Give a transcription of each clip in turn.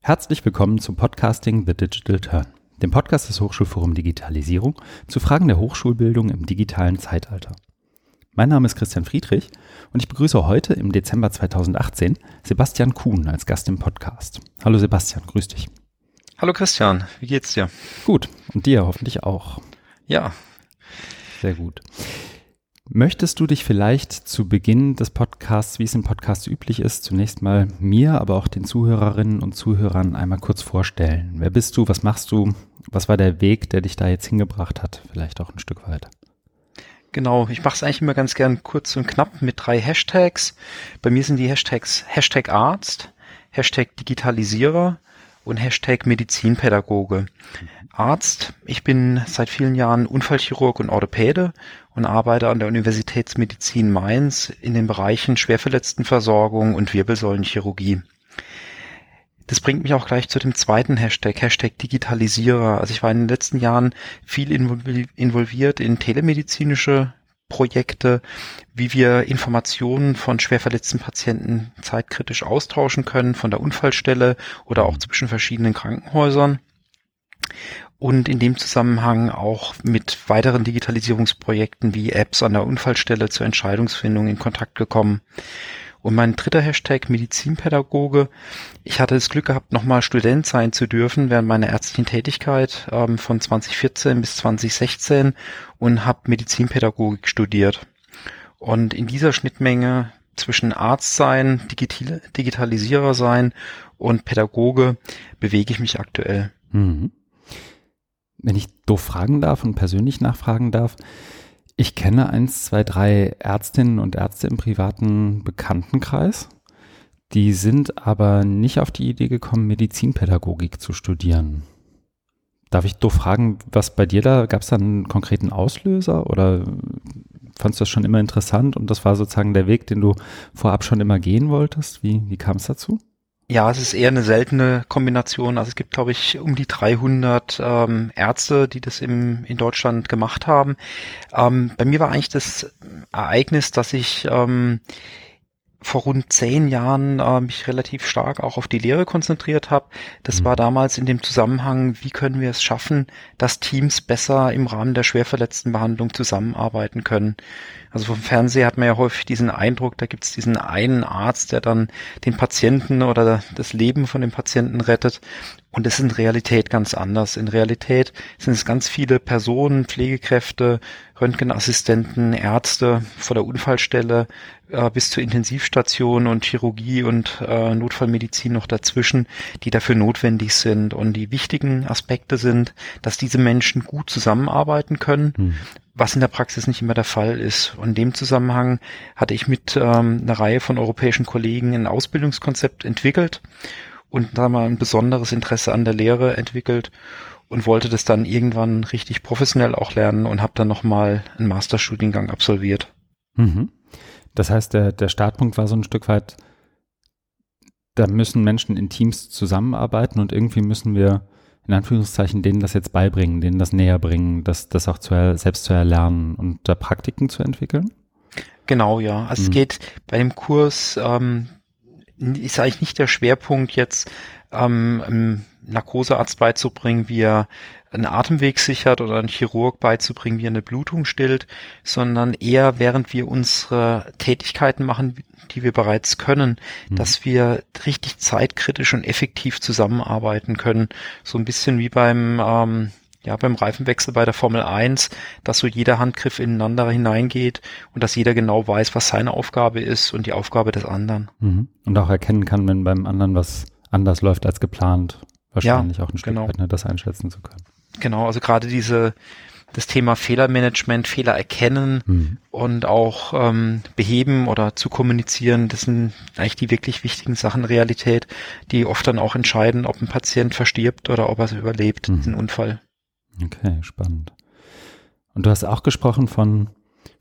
Herzlich willkommen zum Podcasting The Digital Turn, dem Podcast des Hochschulforum Digitalisierung zu Fragen der Hochschulbildung im digitalen Zeitalter. Mein Name ist Christian Friedrich und ich begrüße heute im Dezember 2018 Sebastian Kuhn als Gast im Podcast. Hallo Sebastian, grüß dich. Hallo Christian, wie geht's dir? Gut, und dir hoffentlich auch. Ja. Sehr gut. Möchtest du dich vielleicht zu Beginn des Podcasts, wie es im Podcast üblich ist, zunächst mal mir, aber auch den Zuhörerinnen und Zuhörern einmal kurz vorstellen? Wer bist du? Was machst du? Was war der Weg, der dich da jetzt hingebracht hat? Vielleicht auch ein Stück weit. Genau, ich mache es eigentlich immer ganz gern kurz und knapp mit drei Hashtags. Bei mir sind die Hashtags Hashtag Arzt, Hashtag Digitalisierer und Hashtag Medizinpädagoge. Arzt, ich bin seit vielen Jahren Unfallchirurg und Orthopäde und arbeite an der Universitätsmedizin Mainz in den Bereichen Schwerverletztenversorgung und Wirbelsäulenchirurgie. Das bringt mich auch gleich zu dem zweiten Hashtag, Hashtag Digitalisierer. Also ich war in den letzten Jahren viel involviert in telemedizinische Projekte, wie wir Informationen von schwer verletzten Patienten zeitkritisch austauschen können, von der Unfallstelle oder auch zwischen verschiedenen Krankenhäusern. Und in dem Zusammenhang auch mit weiteren Digitalisierungsprojekten wie Apps an der Unfallstelle zur Entscheidungsfindung in Kontakt gekommen. Und mein dritter Hashtag Medizinpädagoge. Ich hatte das Glück gehabt, nochmal Student sein zu dürfen während meiner ärztlichen Tätigkeit ähm, von 2014 bis 2016 und habe Medizinpädagogik studiert. Und in dieser Schnittmenge zwischen Arzt sein, Digital Digitalisierer sein und Pädagoge bewege ich mich aktuell. Mhm. Wenn ich doof fragen darf und persönlich nachfragen darf, ich kenne eins, zwei, drei Ärztinnen und Ärzte im privaten Bekanntenkreis. Die sind aber nicht auf die Idee gekommen, Medizinpädagogik zu studieren. Darf ich doch fragen, was bei dir da, gab es da einen konkreten Auslöser oder fandest du das schon immer interessant und das war sozusagen der Weg, den du vorab schon immer gehen wolltest? Wie, wie kam es dazu? Ja, es ist eher eine seltene Kombination. Also es gibt, glaube ich, um die 300 ähm, Ärzte, die das im, in Deutschland gemacht haben. Ähm, bei mir war eigentlich das Ereignis, dass ich ähm, vor rund zehn Jahren äh, mich relativ stark auch auf die Lehre konzentriert habe. Das mhm. war damals in dem Zusammenhang, wie können wir es schaffen, dass Teams besser im Rahmen der Schwerverletztenbehandlung zusammenarbeiten können. Also vom Fernseher hat man ja häufig diesen Eindruck, da gibt es diesen einen Arzt, der dann den Patienten oder das Leben von dem Patienten rettet. Und das ist in Realität ganz anders. In Realität sind es ganz viele Personen, Pflegekräfte, Röntgenassistenten, Ärzte vor der Unfallstelle äh, bis zur Intensivstation und Chirurgie und äh, Notfallmedizin noch dazwischen, die dafür notwendig sind. Und die wichtigen Aspekte sind, dass diese Menschen gut zusammenarbeiten können, hm. was in der Praxis nicht immer der Fall ist. Und in dem Zusammenhang hatte ich mit ähm, einer Reihe von europäischen Kollegen ein Ausbildungskonzept entwickelt und da mal ein besonderes Interesse an der Lehre entwickelt und wollte das dann irgendwann richtig professionell auch lernen und habe dann nochmal einen Masterstudiengang absolviert. Mhm. Das heißt, der, der Startpunkt war so ein Stück weit, da müssen Menschen in Teams zusammenarbeiten und irgendwie müssen wir in Anführungszeichen denen das jetzt beibringen, denen das näher bringen, das, das auch zu, selbst zu erlernen und da Praktiken zu entwickeln? Genau, ja. Also mhm. es geht bei dem Kurs, ähm, ist eigentlich nicht der Schwerpunkt jetzt ähm, Narkosearzt beizubringen, wie er einen Atemweg sichert oder einen Chirurg beizubringen, wie er eine Blutung stillt, sondern eher während wir unsere Tätigkeiten machen, die wir bereits können, mhm. dass wir richtig zeitkritisch und effektiv zusammenarbeiten können. So ein bisschen wie beim ähm, ja, beim Reifenwechsel bei der Formel 1, dass so jeder Handgriff ineinander hineingeht und dass jeder genau weiß, was seine Aufgabe ist und die Aufgabe des anderen. Mhm. Und auch erkennen kann, wenn beim anderen was anders läuft als geplant. Wahrscheinlich ja, auch ein Stück genau. weit, ne, das einschätzen zu können. Genau, also gerade diese, das Thema Fehlermanagement, Fehler erkennen mhm. und auch ähm, beheben oder zu kommunizieren, das sind eigentlich die wirklich wichtigen Sachen Realität, die oft dann auch entscheiden, ob ein Patient verstirbt oder ob er es überlebt, mhm. diesen Unfall. Okay, spannend. Und du hast auch gesprochen von,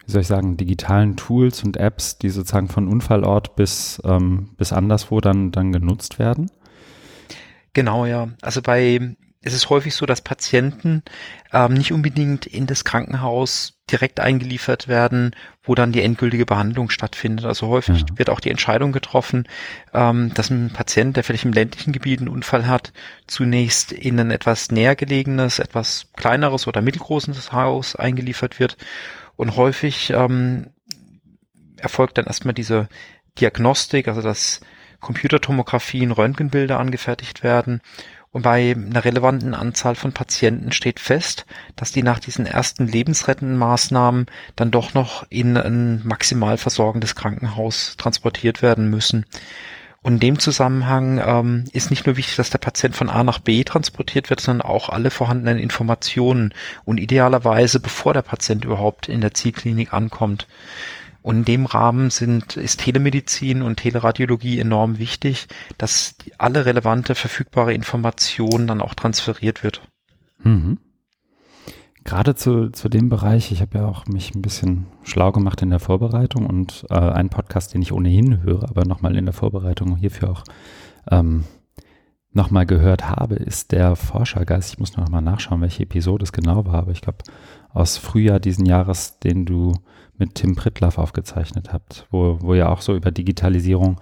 wie soll ich sagen, digitalen Tools und Apps, die sozusagen von Unfallort bis, ähm, bis anderswo dann, dann genutzt werden. Genau, ja. Also bei es ist häufig so, dass Patienten ähm, nicht unbedingt in das Krankenhaus direkt eingeliefert werden, wo dann die endgültige Behandlung stattfindet. Also häufig ja. wird auch die Entscheidung getroffen, ähm, dass ein Patient, der vielleicht im ländlichen Gebiet einen Unfall hat, zunächst in ein etwas näher gelegenes, etwas kleineres oder mittelgroßes Haus eingeliefert wird. Und häufig ähm, erfolgt dann erstmal diese Diagnostik, also dass Computertomographien, Röntgenbilder angefertigt werden bei einer relevanten Anzahl von Patienten steht fest, dass die nach diesen ersten lebensrettenden Maßnahmen dann doch noch in ein maximal versorgendes Krankenhaus transportiert werden müssen. Und in dem Zusammenhang ähm, ist nicht nur wichtig, dass der Patient von A nach B transportiert wird, sondern auch alle vorhandenen Informationen und idealerweise bevor der Patient überhaupt in der Zielklinik ankommt. Und in dem Rahmen sind, ist Telemedizin und Teleradiologie enorm wichtig, dass alle relevante verfügbare Informationen dann auch transferiert wird. Mhm. Gerade zu, zu dem Bereich, ich habe ja auch mich ein bisschen schlau gemacht in der Vorbereitung und äh, einen Podcast, den ich ohnehin höre, aber nochmal in der Vorbereitung hierfür auch ähm, nochmal gehört habe, ist der Forschergeist. Ich muss noch mal nachschauen, welche Episode es genau war, aber ich glaube aus Frühjahr diesen Jahres, den du mit Tim Pritlaff aufgezeichnet habt, wo, wo ihr auch so über Digitalisierung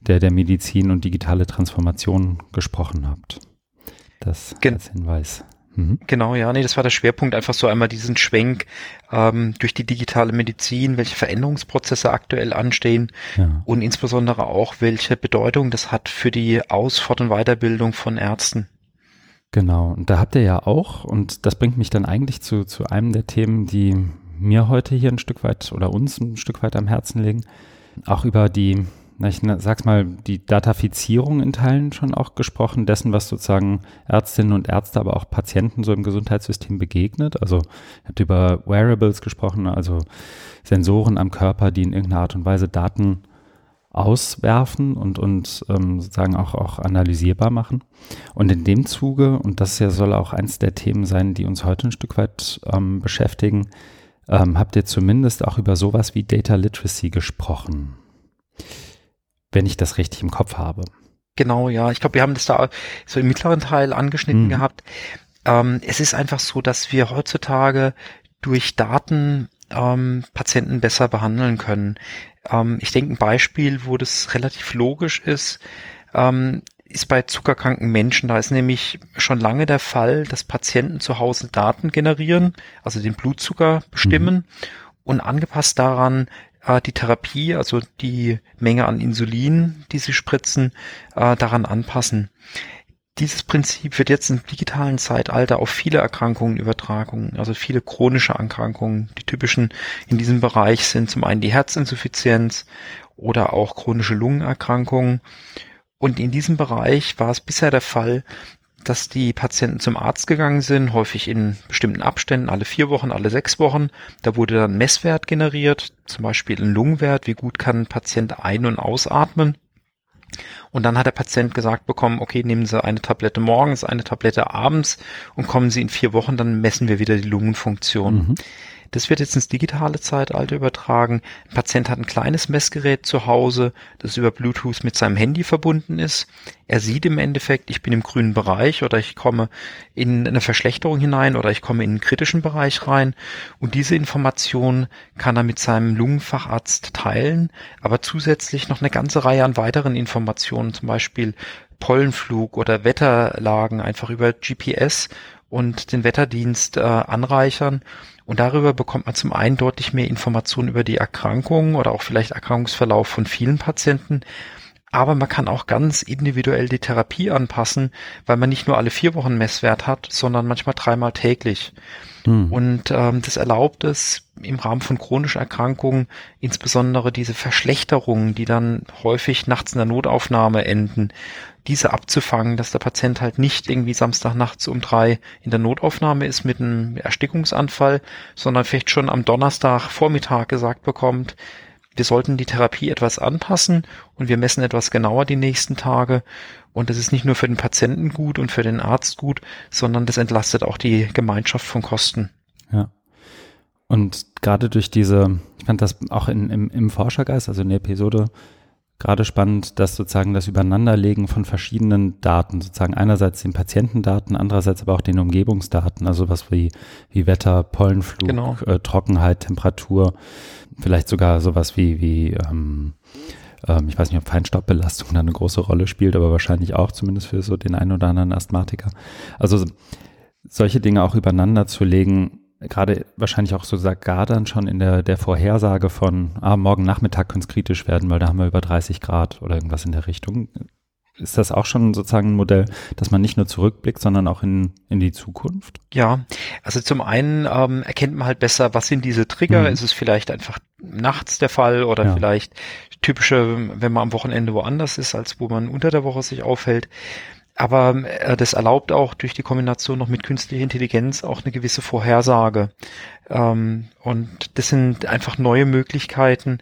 der, der Medizin und digitale Transformation gesprochen habt. Das Gen als Hinweis. Mhm. Genau, ja, nee, das war der Schwerpunkt, einfach so einmal diesen Schwenk ähm, durch die digitale Medizin, welche Veränderungsprozesse aktuell anstehen ja. und insbesondere auch, welche Bedeutung das hat für die Aus-, Fort- und Weiterbildung von Ärzten. Genau, und da habt ihr ja auch, und das bringt mich dann eigentlich zu, zu einem der Themen, die mir heute hier ein Stück weit oder uns ein Stück weit am Herzen liegen, auch über die, ich sag's mal, die Datafizierung in Teilen schon auch gesprochen, dessen, was sozusagen Ärztinnen und Ärzte, aber auch Patienten so im Gesundheitssystem begegnet. Also ihr habt über Wearables gesprochen, also Sensoren am Körper, die in irgendeiner Art und Weise Daten auswerfen und, und ähm, sozusagen auch, auch analysierbar machen. Und in dem Zuge, und das ja soll auch eins der Themen sein, die uns heute ein Stück weit ähm, beschäftigen, ähm, habt ihr zumindest auch über sowas wie Data Literacy gesprochen. Wenn ich das richtig im Kopf habe. Genau, ja. Ich glaube, wir haben das da so im mittleren Teil angeschnitten mhm. gehabt. Ähm, es ist einfach so, dass wir heutzutage durch Daten ähm, Patienten besser behandeln können. Ähm, ich denke, ein Beispiel, wo das relativ logisch ist, ähm, ist bei zuckerkranken Menschen. Da ist nämlich schon lange der Fall, dass Patienten zu Hause Daten generieren, also den Blutzucker bestimmen mhm. und angepasst daran äh, die Therapie, also die Menge an Insulin, die sie spritzen, äh, daran anpassen. Dieses Prinzip wird jetzt im digitalen Zeitalter auf viele Erkrankungen übertragen, also viele chronische Erkrankungen. Die typischen in diesem Bereich sind zum einen die Herzinsuffizienz oder auch chronische Lungenerkrankungen. Und in diesem Bereich war es bisher der Fall, dass die Patienten zum Arzt gegangen sind, häufig in bestimmten Abständen, alle vier Wochen, alle sechs Wochen. Da wurde dann Messwert generiert, zum Beispiel ein Lungenwert, wie gut kann ein Patient ein- und ausatmen. Und dann hat der Patient gesagt bekommen, okay, nehmen Sie eine Tablette morgens, eine Tablette abends und kommen Sie in vier Wochen, dann messen wir wieder die Lungenfunktion. Mhm. Das wird jetzt ins digitale Zeitalter übertragen. Ein Patient hat ein kleines Messgerät zu Hause, das über Bluetooth mit seinem Handy verbunden ist. Er sieht im Endeffekt, ich bin im grünen Bereich oder ich komme in eine Verschlechterung hinein oder ich komme in einen kritischen Bereich rein. Und diese Information kann er mit seinem Lungenfacharzt teilen, aber zusätzlich noch eine ganze Reihe an weiteren Informationen, zum Beispiel Pollenflug oder Wetterlagen einfach über GPS und den Wetterdienst äh, anreichern und darüber bekommt man zum einen deutlich mehr Informationen über die Erkrankung oder auch vielleicht Erkrankungsverlauf von vielen Patienten. Aber man kann auch ganz individuell die Therapie anpassen, weil man nicht nur alle vier Wochen Messwert hat, sondern manchmal dreimal täglich. Hm. Und ähm, das erlaubt es im Rahmen von chronischen Erkrankungen, insbesondere diese Verschlechterungen, die dann häufig nachts in der Notaufnahme enden, diese abzufangen, dass der Patient halt nicht irgendwie Samstagnachts um drei in der Notaufnahme ist mit einem Erstickungsanfall, sondern vielleicht schon am Donnerstag Vormittag gesagt bekommt, wir sollten die Therapie etwas anpassen und wir messen etwas genauer die nächsten Tage. Und das ist nicht nur für den Patienten gut und für den Arzt gut, sondern das entlastet auch die Gemeinschaft von Kosten. Ja. Und gerade durch diese, ich fand das auch in, im, im Forschergeist, also in der Episode gerade spannend, dass sozusagen das Übereinanderlegen von verschiedenen Daten, sozusagen einerseits den Patientendaten, andererseits aber auch den Umgebungsdaten, also was wie, wie Wetter, Pollenflug, genau. äh, Trockenheit, Temperatur, vielleicht sogar sowas wie, wie ähm, ähm, ich weiß nicht, ob Feinstaubbelastung da eine große Rolle spielt, aber wahrscheinlich auch, zumindest für so den einen oder anderen Asthmatiker. Also solche Dinge auch übereinander zu legen, gerade wahrscheinlich auch so sogar dann schon in der, der Vorhersage von, ah, morgen Nachmittag könnte es kritisch werden, weil da haben wir über 30 Grad oder irgendwas in der Richtung. Ist das auch schon sozusagen ein Modell, dass man nicht nur zurückblickt, sondern auch in, in die Zukunft? Ja, also zum einen ähm, erkennt man halt besser, was sind diese Trigger. Mhm. Ist es vielleicht einfach nachts der Fall oder ja. vielleicht typische, wenn man am Wochenende woanders ist, als wo man unter der Woche sich aufhält. Aber äh, das erlaubt auch durch die Kombination noch mit künstlicher Intelligenz auch eine gewisse Vorhersage. Ähm, und das sind einfach neue Möglichkeiten,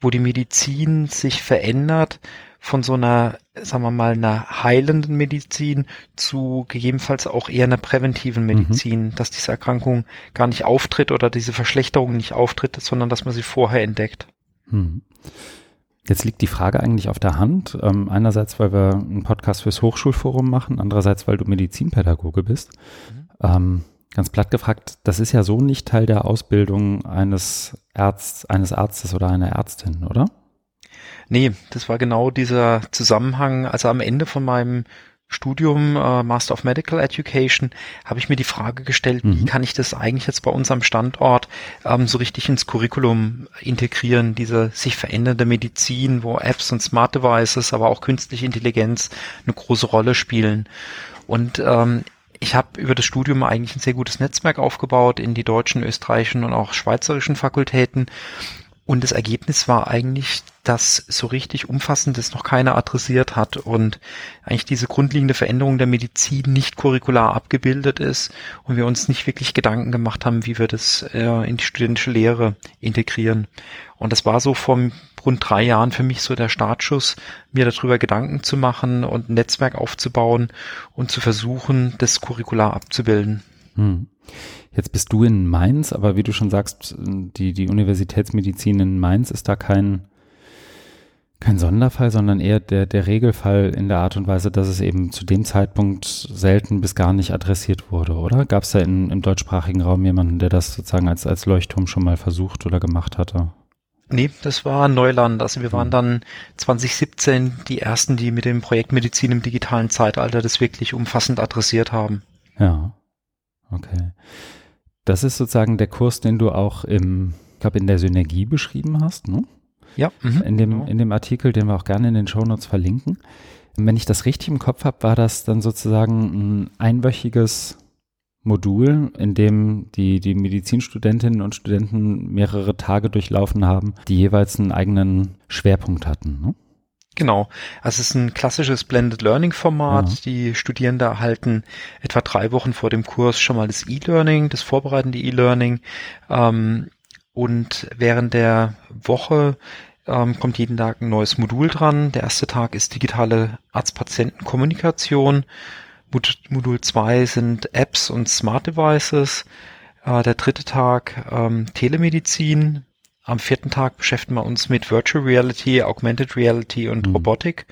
wo die Medizin sich verändert von so einer, sagen wir mal, einer heilenden Medizin zu gegebenenfalls auch eher einer präventiven mhm. Medizin, mhm. dass diese Erkrankung gar nicht auftritt oder diese Verschlechterung nicht auftritt, sondern dass man sie vorher entdeckt. Mhm. Jetzt liegt die Frage eigentlich auf der Hand. Ähm, einerseits, weil wir einen Podcast fürs Hochschulforum machen, andererseits, weil du Medizinpädagoge bist. Mhm. Ähm, ganz platt gefragt, das ist ja so nicht Teil der Ausbildung eines Arzt, eines Arztes oder einer Ärztin, oder? Nee, das war genau dieser Zusammenhang. Also am Ende von meinem Studium äh, Master of Medical Education habe ich mir die Frage gestellt, mhm. wie kann ich das eigentlich jetzt bei unserem Standort ähm, so richtig ins Curriculum integrieren, diese sich verändernde Medizin, wo Apps und Smart Devices, aber auch künstliche Intelligenz eine große Rolle spielen. Und ähm, ich habe über das Studium eigentlich ein sehr gutes Netzwerk aufgebaut in die deutschen, österreichischen und auch schweizerischen Fakultäten und das Ergebnis war eigentlich, dass so richtig umfassend das noch keiner adressiert hat und eigentlich diese grundlegende Veränderung der Medizin nicht curricular abgebildet ist und wir uns nicht wirklich Gedanken gemacht haben, wie wir das äh, in die studentische Lehre integrieren. Und das war so vor rund drei Jahren für mich so der Startschuss, mir darüber Gedanken zu machen und ein Netzwerk aufzubauen und zu versuchen, das curricular abzubilden. Hm. Jetzt bist du in Mainz, aber wie du schon sagst, die, die Universitätsmedizin in Mainz ist da kein, kein Sonderfall, sondern eher der, der Regelfall in der Art und Weise, dass es eben zu dem Zeitpunkt selten bis gar nicht adressiert wurde, oder? Gab es da in, im deutschsprachigen Raum jemanden, der das sozusagen als, als Leuchtturm schon mal versucht oder gemacht hatte? Nee, das war Neuland. Also wir waren hm. dann 2017 die ersten, die mit dem Projekt Medizin im digitalen Zeitalter das wirklich umfassend adressiert haben. Ja. Okay. Das ist sozusagen der Kurs, den du auch im, ich glaube, in der Synergie beschrieben hast, ne? Ja. Mhm, in, dem, genau. in dem Artikel, den wir auch gerne in den Shownotes verlinken. Wenn ich das richtig im Kopf habe, war das dann sozusagen ein einwöchiges Modul, in dem die, die Medizinstudentinnen und Studenten mehrere Tage durchlaufen haben, die jeweils einen eigenen Schwerpunkt hatten. Ne? Genau. Also es ist ein klassisches Blended Learning Format. Ja. Die Studierende erhalten etwa drei Wochen vor dem Kurs schon mal das E-Learning, das vorbereitende E-Learning. Ähm, und während der Woche ähm, kommt jeden Tag ein neues Modul dran. Der erste Tag ist digitale Arzt-Patienten-Kommunikation. Modul 2 sind Apps und Smart Devices. Äh, der dritte Tag ähm, Telemedizin am vierten Tag beschäftigen wir uns mit Virtual Reality, Augmented Reality und mhm. Robotik.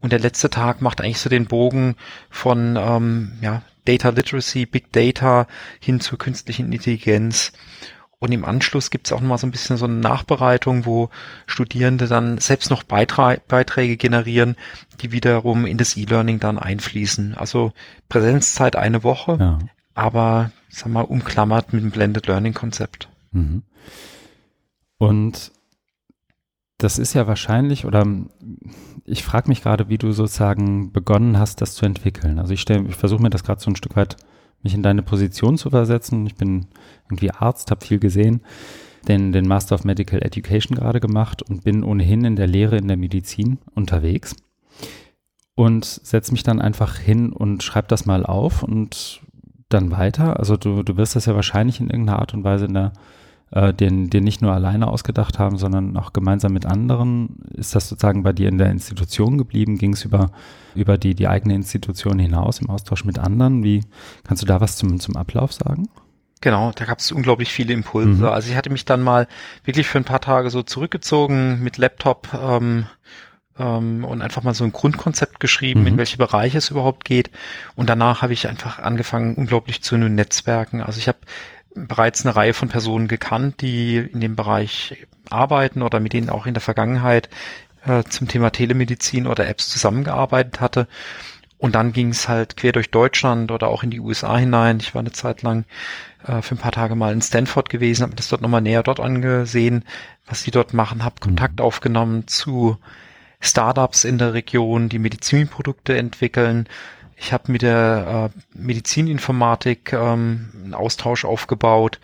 Und der letzte Tag macht eigentlich so den Bogen von ähm, ja, Data Literacy, Big Data hin zur künstlichen Intelligenz. Und im Anschluss gibt es auch nochmal so ein bisschen so eine Nachbereitung, wo Studierende dann selbst noch Beitra Beiträge generieren, die wiederum in das E-Learning dann einfließen. Also Präsenzzeit eine Woche, ja. aber sag mal umklammert mit dem Blended Learning Konzept. Mhm. Und das ist ja wahrscheinlich, oder ich frage mich gerade, wie du sozusagen begonnen hast, das zu entwickeln. Also ich, stell, ich versuche mir das gerade so ein Stück weit, mich in deine Position zu versetzen. Ich bin irgendwie Arzt, habe viel gesehen, den, den Master of Medical Education gerade gemacht und bin ohnehin in der Lehre in der Medizin unterwegs und setze mich dann einfach hin und schreibe das mal auf und dann weiter. Also du, du wirst das ja wahrscheinlich in irgendeiner Art und Weise in der äh, den, den nicht nur alleine ausgedacht haben, sondern auch gemeinsam mit anderen. Ist das sozusagen bei dir in der Institution geblieben? Ging es über, über die, die eigene Institution hinaus im Austausch mit anderen? Wie kannst du da was zum, zum Ablauf sagen? Genau, da gab es unglaublich viele Impulse. Mhm. Also ich hatte mich dann mal wirklich für ein paar Tage so zurückgezogen mit Laptop, ähm, ähm, und einfach mal so ein Grundkonzept geschrieben, mhm. in welche Bereiche es überhaupt geht. Und danach habe ich einfach angefangen, unglaublich zu Netzwerken. Also ich habe bereits eine Reihe von Personen gekannt, die in dem Bereich arbeiten oder mit denen auch in der Vergangenheit äh, zum Thema Telemedizin oder Apps zusammengearbeitet hatte. Und dann ging es halt quer durch Deutschland oder auch in die USA hinein. Ich war eine Zeit lang äh, für ein paar Tage mal in Stanford gewesen, habe mir das dort nochmal näher dort angesehen, was die dort machen, habe Kontakt mhm. aufgenommen zu Startups in der Region, die Medizinprodukte entwickeln. Ich habe mit der äh, Medizininformatik ähm, einen Austausch aufgebaut.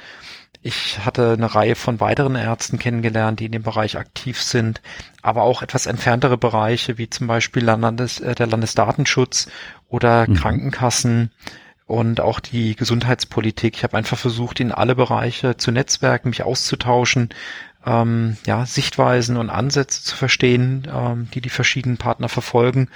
Ich hatte eine Reihe von weiteren Ärzten kennengelernt, die in dem Bereich aktiv sind, aber auch etwas entferntere Bereiche, wie zum Beispiel Landes, äh, der Landesdatenschutz oder mhm. Krankenkassen und auch die Gesundheitspolitik. Ich habe einfach versucht, in alle Bereiche zu netzwerken, mich auszutauschen, ähm, ja, Sichtweisen und Ansätze zu verstehen, ähm, die die verschiedenen Partner verfolgen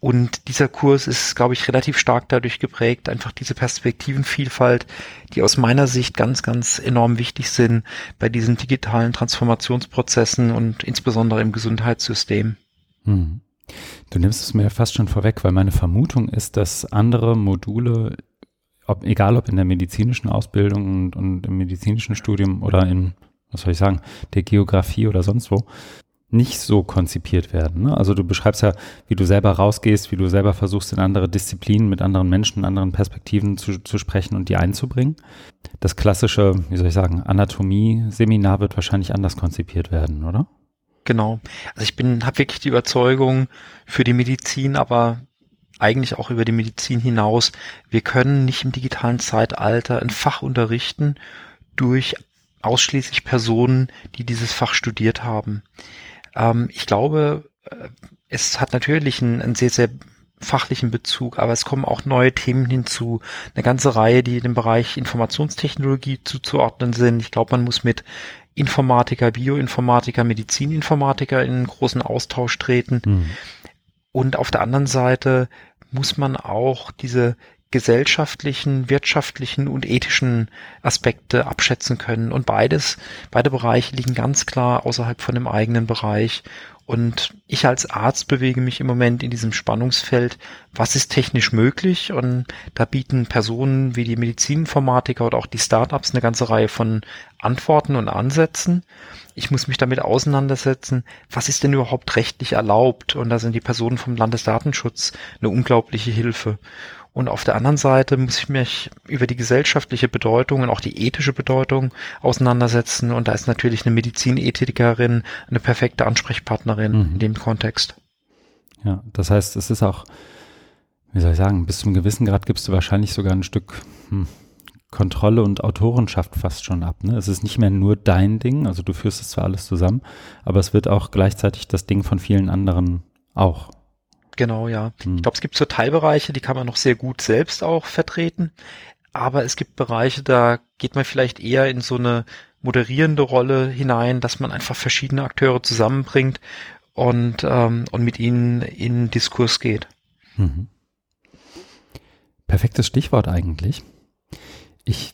und dieser Kurs ist, glaube ich, relativ stark dadurch geprägt, einfach diese Perspektivenvielfalt, die aus meiner Sicht ganz, ganz enorm wichtig sind bei diesen digitalen Transformationsprozessen und insbesondere im Gesundheitssystem. Hm. Du nimmst es mir fast schon vorweg, weil meine Vermutung ist, dass andere Module, ob, egal ob in der medizinischen Ausbildung und, und im medizinischen Studium oder in, was soll ich sagen, der Geografie oder sonst wo, nicht so konzipiert werden. Ne? Also du beschreibst ja, wie du selber rausgehst, wie du selber versuchst, in andere Disziplinen mit anderen Menschen, anderen Perspektiven zu, zu sprechen und die einzubringen. Das klassische, wie soll ich sagen, Anatomie-Seminar wird wahrscheinlich anders konzipiert werden, oder? Genau. Also ich bin, habe wirklich die Überzeugung für die Medizin, aber eigentlich auch über die Medizin hinaus, wir können nicht im digitalen Zeitalter ein Fach unterrichten durch ausschließlich Personen, die dieses Fach studiert haben. Ähm, ich glaube, äh, es hat natürlich einen, einen sehr, sehr fachlichen Bezug, aber es kommen auch neue Themen hinzu, eine ganze Reihe, die dem Bereich Informationstechnologie zuzuordnen sind. Ich glaube, man muss mit Informatiker, Bioinformatiker, Medizininformatiker in einen großen Austausch treten. Mhm. Und auf der anderen Seite muss man auch diese gesellschaftlichen, wirtschaftlichen und ethischen Aspekte abschätzen können. Und beides, beide Bereiche liegen ganz klar außerhalb von dem eigenen Bereich. Und ich als Arzt bewege mich im Moment in diesem Spannungsfeld, was ist technisch möglich? Und da bieten Personen wie die Medizininformatiker oder auch die Startups eine ganze Reihe von Antworten und Ansätzen. Ich muss mich damit auseinandersetzen, was ist denn überhaupt rechtlich erlaubt? Und da sind die Personen vom Landesdatenschutz eine unglaubliche Hilfe. Und auf der anderen Seite muss ich mich über die gesellschaftliche Bedeutung und auch die ethische Bedeutung auseinandersetzen. Und da ist natürlich eine Medizinethikerin eine perfekte Ansprechpartnerin mhm. in dem Kontext. Ja, das heißt, es ist auch, wie soll ich sagen, bis zum gewissen Grad gibst du wahrscheinlich sogar ein Stück hm, Kontrolle und Autorenschaft fast schon ab. Ne? Es ist nicht mehr nur dein Ding, also du führst es zwar alles zusammen, aber es wird auch gleichzeitig das Ding von vielen anderen auch. Genau, ja. Hm. Ich glaube, es gibt so Teilbereiche, die kann man noch sehr gut selbst auch vertreten. Aber es gibt Bereiche, da geht man vielleicht eher in so eine moderierende Rolle hinein, dass man einfach verschiedene Akteure zusammenbringt und, ähm, und mit ihnen in Diskurs geht. Mhm. Perfektes Stichwort eigentlich. Ich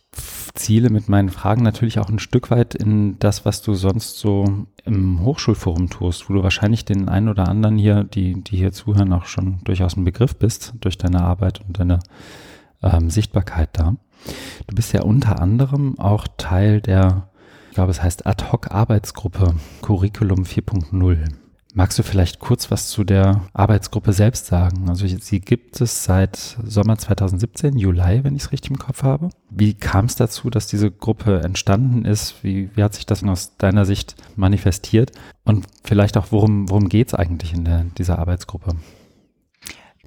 ziele mit meinen Fragen natürlich auch ein Stück weit in das, was du sonst so im Hochschulforum tust, wo du wahrscheinlich den einen oder anderen hier, die, die hier zuhören, auch schon durchaus ein Begriff bist durch deine Arbeit und deine ähm, Sichtbarkeit da. Du bist ja unter anderem auch Teil der, ich glaube, es heißt Ad-Hoc-Arbeitsgruppe Curriculum 4.0. Magst du vielleicht kurz was zu der Arbeitsgruppe selbst sagen? Also sie gibt es seit Sommer 2017, Juli, wenn ich es richtig im Kopf habe. Wie kam es dazu, dass diese Gruppe entstanden ist? Wie, wie hat sich das aus deiner Sicht manifestiert? Und vielleicht auch, worum, worum geht es eigentlich in der, dieser Arbeitsgruppe?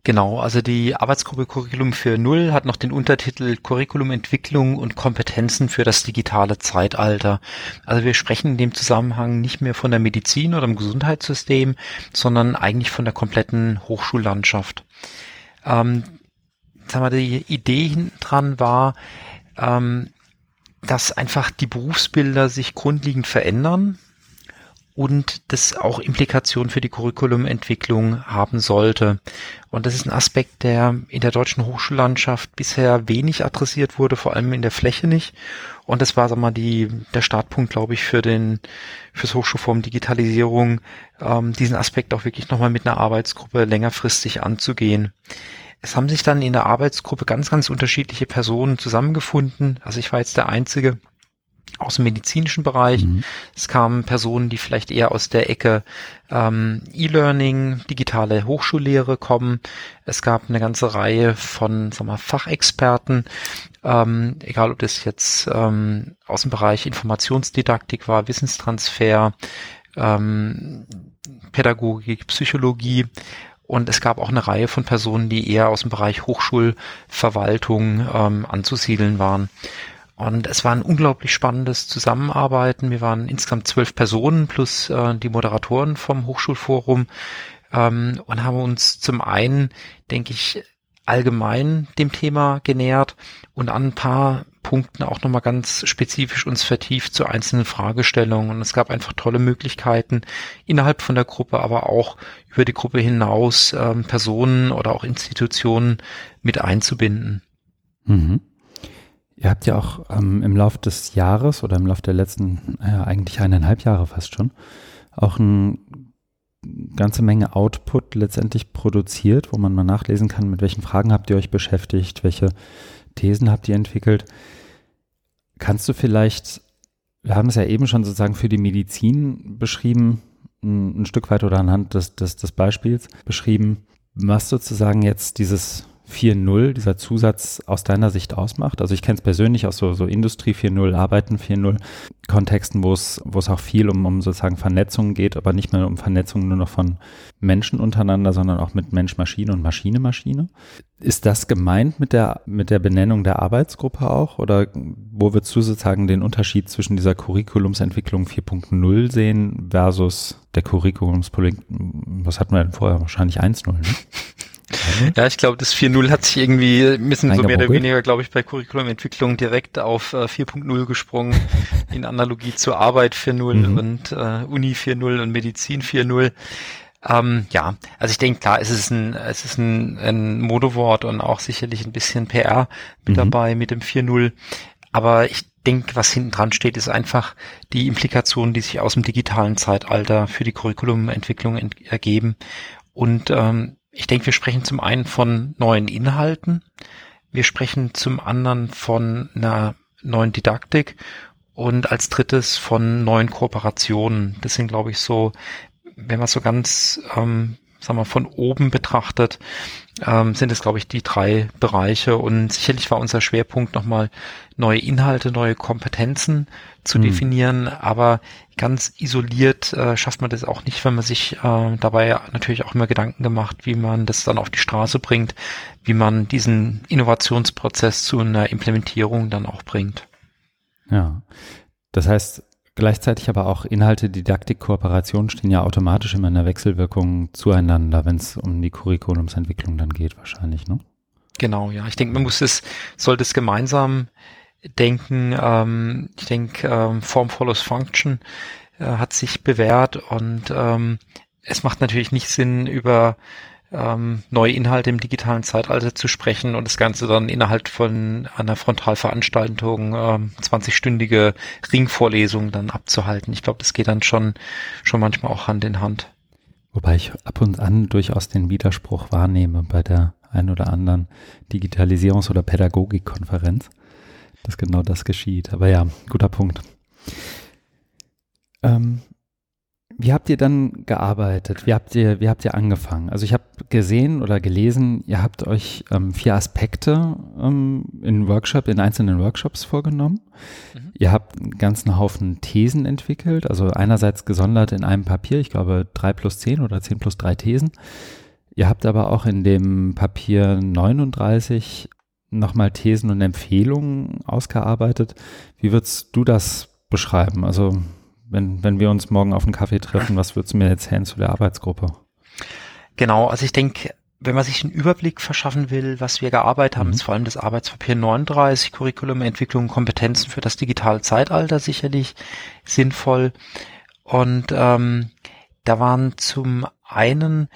Genau, also die Arbeitsgruppe Curriculum für Null hat noch den Untertitel Curriculumentwicklung und Kompetenzen für das digitale Zeitalter. Also wir sprechen in dem Zusammenhang nicht mehr von der Medizin oder dem Gesundheitssystem, sondern eigentlich von der kompletten Hochschullandschaft. Ähm, sagen wir, die Idee dran war, ähm, dass einfach die Berufsbilder sich grundlegend verändern und das auch Implikationen für die Curriculumentwicklung haben sollte. Und das ist ein Aspekt, der in der deutschen Hochschullandschaft bisher wenig adressiert wurde, vor allem in der Fläche nicht. Und das war, sag mal, die, der Startpunkt, glaube ich, für den, fürs Hochschulforum Digitalisierung, ähm, diesen Aspekt auch wirklich nochmal mit einer Arbeitsgruppe längerfristig anzugehen. Es haben sich dann in der Arbeitsgruppe ganz, ganz unterschiedliche Personen zusammengefunden. Also ich war jetzt der Einzige, aus dem medizinischen Bereich. Mhm. Es kamen Personen, die vielleicht eher aus der Ecke ähm, E-Learning, digitale Hochschullehre kommen. Es gab eine ganze Reihe von sag mal, Fachexperten, ähm, egal ob das jetzt ähm, aus dem Bereich Informationsdidaktik war, Wissenstransfer, ähm, Pädagogik, Psychologie. Und es gab auch eine Reihe von Personen, die eher aus dem Bereich Hochschulverwaltung ähm, anzusiedeln waren. Und es war ein unglaublich spannendes Zusammenarbeiten. Wir waren insgesamt zwölf Personen plus äh, die Moderatoren vom Hochschulforum ähm, und haben uns zum einen, denke ich, allgemein dem Thema genähert und an ein paar Punkten auch nochmal ganz spezifisch uns vertieft zu einzelnen Fragestellungen. Und es gab einfach tolle Möglichkeiten innerhalb von der Gruppe, aber auch über die Gruppe hinaus ähm, Personen oder auch Institutionen mit einzubinden. Mhm. Ihr habt ja auch ähm, im Laufe des Jahres oder im Laufe der letzten, äh, eigentlich eineinhalb Jahre fast schon, auch eine ganze Menge Output letztendlich produziert, wo man mal nachlesen kann, mit welchen Fragen habt ihr euch beschäftigt, welche Thesen habt ihr entwickelt. Kannst du vielleicht, wir haben es ja eben schon sozusagen für die Medizin beschrieben, ein, ein Stück weit oder anhand des, des, des Beispiels beschrieben, was sozusagen jetzt dieses 4.0, dieser Zusatz aus deiner Sicht ausmacht? Also ich kenne es persönlich aus so, so Industrie 4.0, Arbeiten 4.0, Kontexten, wo es, auch viel um, um sozusagen Vernetzung geht, aber nicht mehr um Vernetzung nur noch von Menschen untereinander, sondern auch mit Mensch-Maschine und Maschine-Maschine. Ist das gemeint mit der, mit der Benennung der Arbeitsgruppe auch? Oder wo würdest du sozusagen den Unterschied zwischen dieser Curriculumsentwicklung 4.0 sehen versus der Curriculumspolitik, was hatten wir denn vorher? Wahrscheinlich 1.0, ne? Mhm. Ja, ich glaube, das 4.0 hat sich irgendwie, müssen so mehr oder weniger, glaube ich, bei Curriculumentwicklung direkt auf äh, 4.0 gesprungen, in Analogie zur Arbeit 4.0 mhm. und äh, Uni 4.0 und Medizin 4.0. Ähm, ja, also ich denke, klar, es ist ein, es ist ein, ein Modewort und auch sicherlich ein bisschen PR mit mhm. dabei mit dem 4.0. Aber ich denke, was hinten dran steht, ist einfach die Implikationen, die sich aus dem digitalen Zeitalter für die Curriculumentwicklung ergeben. Und ähm, ich denke, wir sprechen zum einen von neuen Inhalten. Wir sprechen zum anderen von einer neuen Didaktik und als drittes von neuen Kooperationen. Das sind, glaube ich, so, wenn man so ganz, ähm, sagen wir, von oben betrachtet, ähm, sind es, glaube ich, die drei Bereiche. Und sicherlich war unser Schwerpunkt nochmal neue Inhalte, neue Kompetenzen zu mhm. definieren. Aber ganz isoliert äh, schafft man das auch nicht, wenn man sich äh, dabei natürlich auch immer Gedanken gemacht, wie man das dann auf die Straße bringt, wie man diesen Innovationsprozess zu einer Implementierung dann auch bringt. Ja, das heißt, gleichzeitig aber auch Inhalte, Didaktik, Kooperation stehen ja automatisch immer in der Wechselwirkung zueinander, wenn es um die Curriculumsentwicklung dann geht, wahrscheinlich, ne? Genau, ja. Ich denke, man muss es, sollte es gemeinsam denken. Ähm, ich denke, ähm, Form follows Function äh, hat sich bewährt und ähm, es macht natürlich nicht Sinn, über ähm, neue Inhalte im digitalen Zeitalter zu sprechen und das Ganze dann innerhalb von einer Frontalveranstaltung ähm, 20-stündige Ringvorlesungen dann abzuhalten. Ich glaube, das geht dann schon, schon manchmal auch Hand in Hand. Wobei ich ab und an durchaus den Widerspruch wahrnehme bei der ein oder anderen Digitalisierungs- oder Pädagogikkonferenz dass genau das geschieht. Aber ja, guter Punkt. Ähm, wie habt ihr dann gearbeitet? Wie habt ihr, wie habt ihr angefangen? Also ich habe gesehen oder gelesen, ihr habt euch ähm, vier Aspekte ähm, in Workshop, in einzelnen Workshops vorgenommen. Mhm. Ihr habt einen ganzen Haufen Thesen entwickelt, also einerseits gesondert in einem Papier, ich glaube drei plus zehn oder zehn plus drei Thesen. Ihr habt aber auch in dem Papier 39 nochmal Thesen und Empfehlungen ausgearbeitet. Wie würdest du das beschreiben? Also wenn, wenn wir uns morgen auf einen Kaffee treffen, was würdest du mir erzählen zu der Arbeitsgruppe? Genau, also ich denke, wenn man sich einen Überblick verschaffen will, was wir gearbeitet haben, mhm. ist vor allem das Arbeitspapier 39, Curriculum, Entwicklung, Kompetenzen für das digitale Zeitalter sicherlich sinnvoll. Und ähm, da waren zum einen,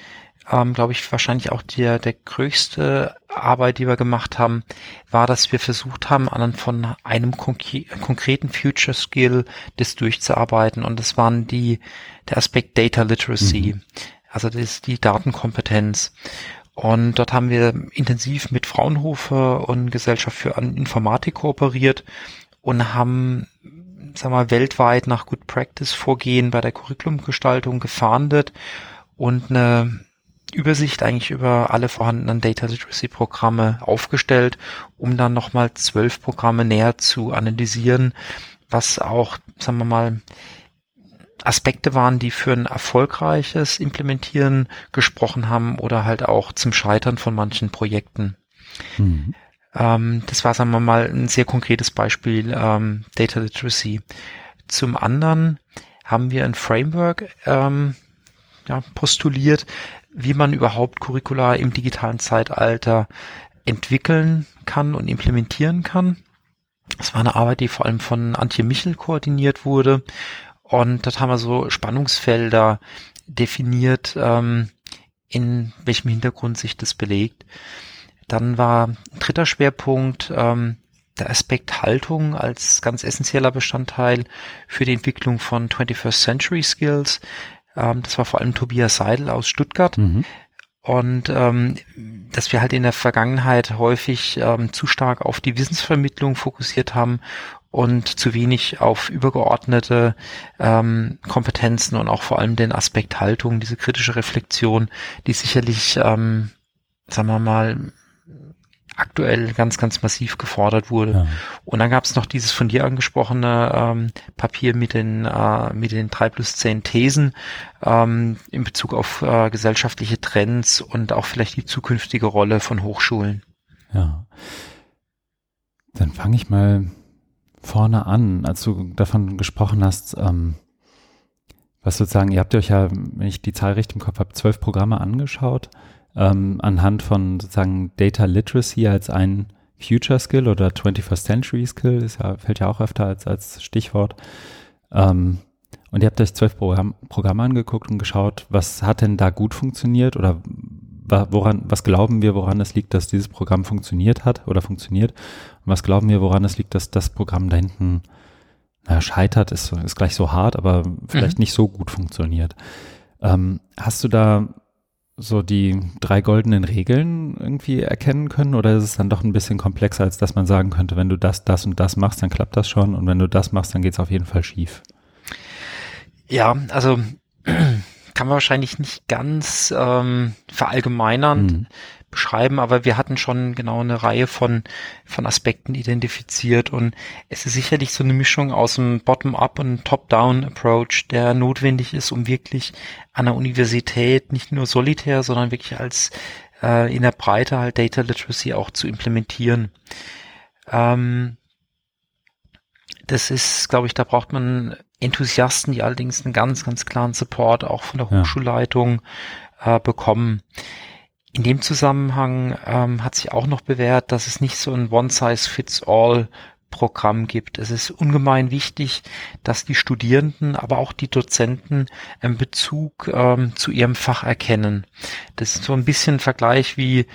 ähm, glaube ich, wahrscheinlich auch der, der größte Arbeit, die wir gemacht haben, war, dass wir versucht haben, anhand von einem konkreten Future Skill das durchzuarbeiten. Und das waren die, der Aspekt Data Literacy. Mhm. Also das ist die Datenkompetenz. Und dort haben wir intensiv mit Fraunhofer und Gesellschaft für Informatik kooperiert und haben sag mal, weltweit nach Good Practice Vorgehen bei der Curriculumgestaltung gefahndet und eine Übersicht eigentlich über alle vorhandenen Data Literacy Programme aufgestellt, um dann nochmal zwölf Programme näher zu analysieren, was auch, sagen wir mal, Aspekte waren, die für ein erfolgreiches Implementieren gesprochen haben oder halt auch zum Scheitern von manchen Projekten. Mhm. Ähm, das war, sagen wir mal, ein sehr konkretes Beispiel ähm, Data Literacy. Zum anderen haben wir ein Framework ähm, ja, postuliert, wie man überhaupt Curricula im digitalen Zeitalter entwickeln kann und implementieren kann. Das war eine Arbeit, die vor allem von Antje Michel koordiniert wurde. Und dort haben wir so Spannungsfelder definiert, ähm, in welchem Hintergrund sich das belegt. Dann war ein dritter Schwerpunkt ähm, der Aspekt Haltung als ganz essentieller Bestandteil für die Entwicklung von 21st Century Skills. Ähm, das war vor allem Tobias Seidel aus Stuttgart. Mhm. Und ähm, dass wir halt in der Vergangenheit häufig ähm, zu stark auf die Wissensvermittlung fokussiert haben und zu wenig auf übergeordnete ähm, Kompetenzen und auch vor allem den Aspekt Haltung, diese kritische Reflexion, die sicherlich, ähm, sagen wir mal, aktuell ganz, ganz massiv gefordert wurde. Ja. Und dann gab es noch dieses von dir angesprochene ähm, Papier mit den, äh, mit den drei plus zehn Thesen ähm, in Bezug auf äh, gesellschaftliche Trends und auch vielleicht die zukünftige Rolle von Hochschulen. Ja. Dann fange ich mal vorne an, als du davon gesprochen hast, ähm, was sozusagen, ihr habt euch ja, wenn ich die Zahl richtig im Kopf habe, zwölf Programme angeschaut ähm, anhand von sozusagen Data Literacy als ein Future Skill oder 21st Century Skill, ist ja, fällt ja auch öfter als, als Stichwort. Ähm, und ihr habt euch zwölf Programm, Programme angeguckt und geschaut, was hat denn da gut funktioniert oder woran, was glauben wir, woran es liegt, dass dieses Programm funktioniert hat oder funktioniert? Und was glauben wir, woran es liegt, dass das Programm da hinten naja, scheitert, ist, ist gleich so hart, aber vielleicht mhm. nicht so gut funktioniert. Ähm, hast du da so die drei goldenen Regeln irgendwie erkennen können oder ist es dann doch ein bisschen komplexer, als dass man sagen könnte, wenn du das, das und das machst, dann klappt das schon und wenn du das machst, dann geht es auf jeden Fall schief? Ja, also kann man wahrscheinlich nicht ganz ähm, verallgemeinern. Mhm beschreiben, aber wir hatten schon genau eine Reihe von, von Aspekten identifiziert und es ist sicherlich so eine Mischung aus einem Bottom-up und Top-down-Approach, der notwendig ist, um wirklich an der Universität nicht nur solitär, sondern wirklich als äh, in der Breite halt Data Literacy auch zu implementieren. Ähm, das ist, glaube ich, da braucht man Enthusiasten, die allerdings einen ganz, ganz klaren Support auch von der Hochschulleitung äh, bekommen. In dem Zusammenhang ähm, hat sich auch noch bewährt, dass es nicht so ein One-Size-Fits-All Programm gibt. Es ist ungemein wichtig, dass die Studierenden, aber auch die Dozenten einen Bezug ähm, zu ihrem Fach erkennen. Das ist so ein bisschen ein Vergleich wie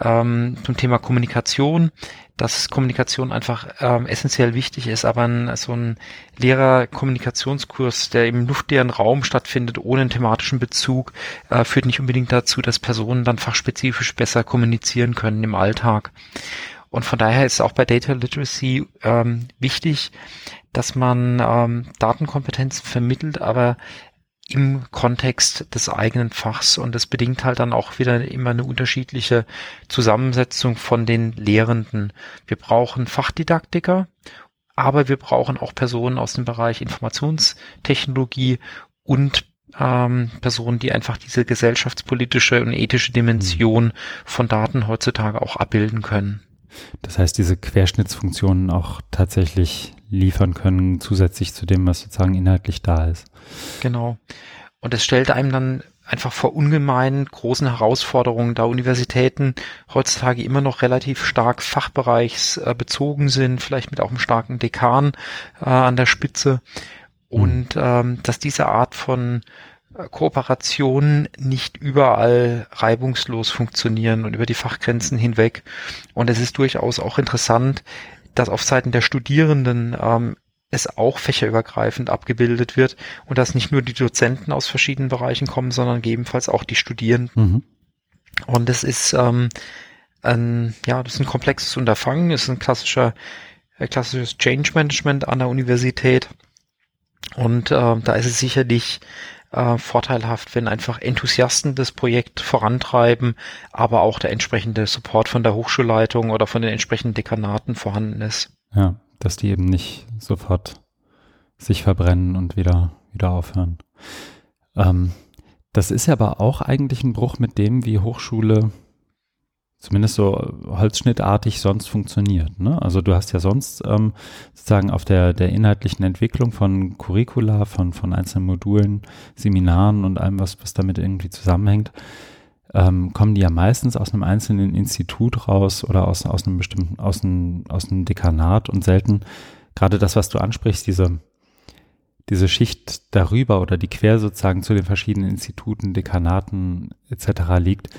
ähm, zum Thema Kommunikation dass Kommunikation einfach ähm, essentiell wichtig ist, aber ein, so ein leerer Kommunikationskurs, der im luftleeren Raum stattfindet, ohne einen thematischen Bezug, äh, führt nicht unbedingt dazu, dass Personen dann fachspezifisch besser kommunizieren können im Alltag. Und von daher ist auch bei Data Literacy ähm, wichtig, dass man ähm, Datenkompetenzen vermittelt, aber im Kontext des eigenen Fachs und das bedingt halt dann auch wieder immer eine unterschiedliche Zusammensetzung von den Lehrenden. Wir brauchen Fachdidaktiker, aber wir brauchen auch Personen aus dem Bereich Informationstechnologie und ähm, Personen, die einfach diese gesellschaftspolitische und ethische Dimension von Daten heutzutage auch abbilden können. Das heißt, diese Querschnittsfunktionen auch tatsächlich liefern können, zusätzlich zu dem, was sozusagen inhaltlich da ist. Genau. Und es stellt einem dann einfach vor ungemein großen Herausforderungen, da Universitäten heutzutage immer noch relativ stark fachbereichsbezogen sind, vielleicht mit auch einem starken Dekan äh, an der Spitze und ähm, dass diese Art von äh, Kooperationen nicht überall reibungslos funktionieren und über die Fachgrenzen hinweg. Und es ist durchaus auch interessant, dass auf Seiten der Studierenden ähm, es auch fächerübergreifend abgebildet wird und dass nicht nur die Dozenten aus verschiedenen Bereichen kommen, sondern gegebenenfalls auch die Studierenden. Mhm. Und es ist ähm, ein, ja, das ist ein komplexes Unterfangen, es ist ein klassischer, äh, klassisches Change Management an der Universität. Und äh, da ist es sicherlich äh, vorteilhaft, wenn einfach Enthusiasten das Projekt vorantreiben, aber auch der entsprechende Support von der Hochschulleitung oder von den entsprechenden Dekanaten vorhanden ist. Ja, dass die eben nicht sofort sich verbrennen und wieder, wieder aufhören. Ähm, das ist ja aber auch eigentlich ein Bruch mit dem, wie Hochschule zumindest so holzschnittartig sonst funktioniert. Ne? Also du hast ja sonst ähm, sozusagen auf der, der inhaltlichen Entwicklung von Curricula, von, von einzelnen Modulen, Seminaren und allem, was, was damit irgendwie zusammenhängt, ähm, kommen die ja meistens aus einem einzelnen Institut raus oder aus, aus einem bestimmten, aus einem, aus einem Dekanat und selten gerade das, was du ansprichst, diese, diese Schicht darüber oder die quer sozusagen zu den verschiedenen Instituten, Dekanaten etc. liegt,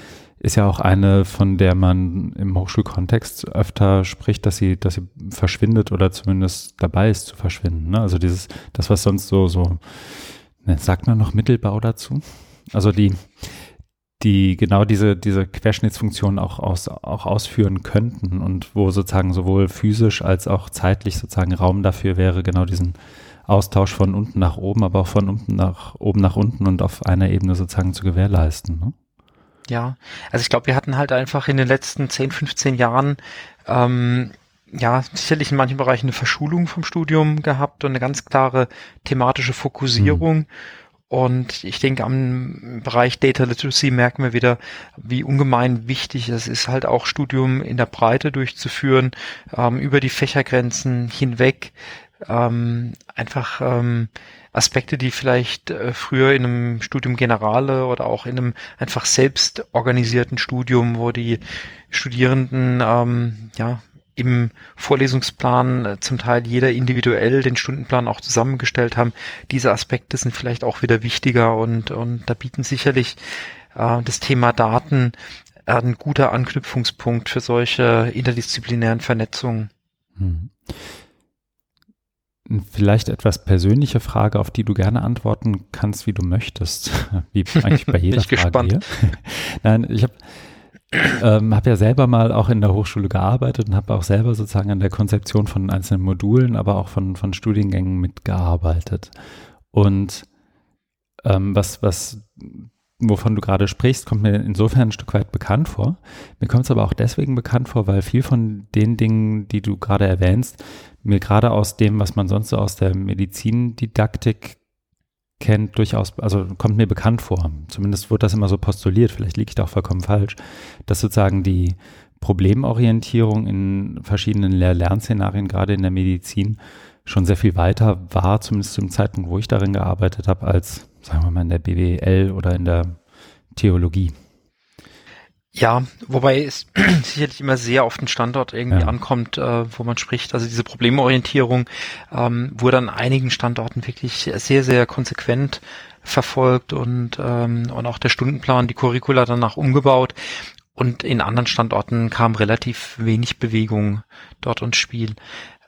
ist ja auch eine, von der man im Hochschulkontext öfter spricht, dass sie, dass sie verschwindet oder zumindest dabei ist zu verschwinden. Ne? Also dieses, das, was sonst so, so, ne, sagt man noch Mittelbau dazu? Also die, die genau diese, diese Querschnittsfunktion auch, aus, auch ausführen könnten und wo sozusagen sowohl physisch als auch zeitlich sozusagen Raum dafür wäre, genau diesen Austausch von unten nach oben, aber auch von unten nach oben nach unten und auf einer Ebene sozusagen zu gewährleisten. Ne? Ja, also ich glaube, wir hatten halt einfach in den letzten 10, 15 Jahren ähm, ja, sicherlich in manchen Bereichen eine Verschulung vom Studium gehabt und eine ganz klare thematische Fokussierung. Mhm. Und ich denke, am Bereich Data Literacy merken wir wieder, wie ungemein wichtig es ist, halt auch Studium in der Breite durchzuführen, ähm, über die Fächergrenzen hinweg, ähm, einfach ähm, Aspekte, die vielleicht äh, früher in einem Studium Generale oder auch in einem einfach selbst organisierten Studium, wo die Studierenden ähm, ja im Vorlesungsplan äh, zum Teil jeder individuell den Stundenplan auch zusammengestellt haben. Diese Aspekte sind vielleicht auch wieder wichtiger und, und da bieten sicherlich äh, das Thema Daten ein guter Anknüpfungspunkt für solche interdisziplinären Vernetzungen. Hm. Vielleicht etwas persönliche Frage, auf die du gerne antworten kannst, wie du möchtest. Wie eigentlich bei jeder Frage gespannt. hier. Nein, ich habe ähm, hab ja selber mal auch in der Hochschule gearbeitet und habe auch selber sozusagen an der Konzeption von einzelnen Modulen, aber auch von, von Studiengängen mitgearbeitet. Und ähm, was, was wovon du gerade sprichst, kommt mir insofern ein Stück weit bekannt vor. Mir kommt es aber auch deswegen bekannt vor, weil viel von den Dingen, die du gerade erwähnst, mir gerade aus dem, was man sonst so aus der Medizindidaktik kennt, durchaus, also kommt mir bekannt vor. Zumindest wird das immer so postuliert, vielleicht liege ich da auch vollkommen falsch, dass sozusagen die Problemorientierung in verschiedenen Lehr-Lernszenarien, gerade in der Medizin, schon sehr viel weiter war, zumindest zum Zeitpunkt, wo ich darin gearbeitet habe, als sagen wir mal, in der BWL oder in der Theologie. Ja, wobei es sicherlich immer sehr auf den Standort irgendwie ja. ankommt, äh, wo man spricht. Also diese Problemorientierung ähm, wurde an einigen Standorten wirklich sehr, sehr konsequent verfolgt und, ähm, und auch der Stundenplan, die Curricula danach umgebaut. Und in anderen Standorten kam relativ wenig Bewegung dort ins Spiel.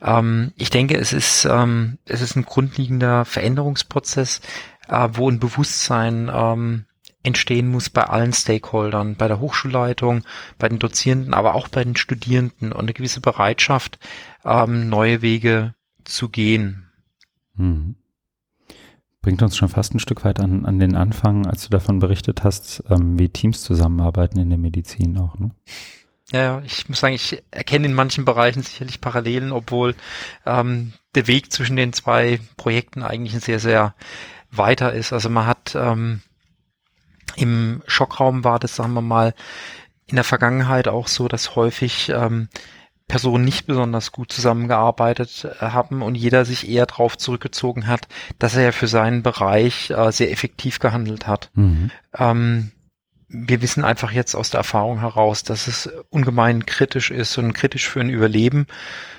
Ähm, ich denke, es ist, ähm, es ist ein grundlegender Veränderungsprozess, äh, wo ein Bewusstsein ähm, entstehen muss bei allen Stakeholdern, bei der Hochschulleitung, bei den Dozierenden, aber auch bei den Studierenden und eine gewisse Bereitschaft, ähm, neue Wege zu gehen. Hm. Bringt uns schon fast ein Stück weit an, an den Anfang, als du davon berichtet hast, ähm, wie Teams zusammenarbeiten in der Medizin auch, ne? Ja, ich muss sagen, ich erkenne in manchen Bereichen sicherlich Parallelen, obwohl ähm, der Weg zwischen den zwei Projekten eigentlich ein sehr, sehr weiter ist. Also man hat ähm, im Schockraum war das, sagen wir mal, in der Vergangenheit auch so, dass häufig ähm, Personen nicht besonders gut zusammengearbeitet äh, haben und jeder sich eher darauf zurückgezogen hat, dass er ja für seinen Bereich äh, sehr effektiv gehandelt hat. Mhm. Ähm, wir wissen einfach jetzt aus der Erfahrung heraus, dass es ungemein kritisch ist und kritisch für ein Überleben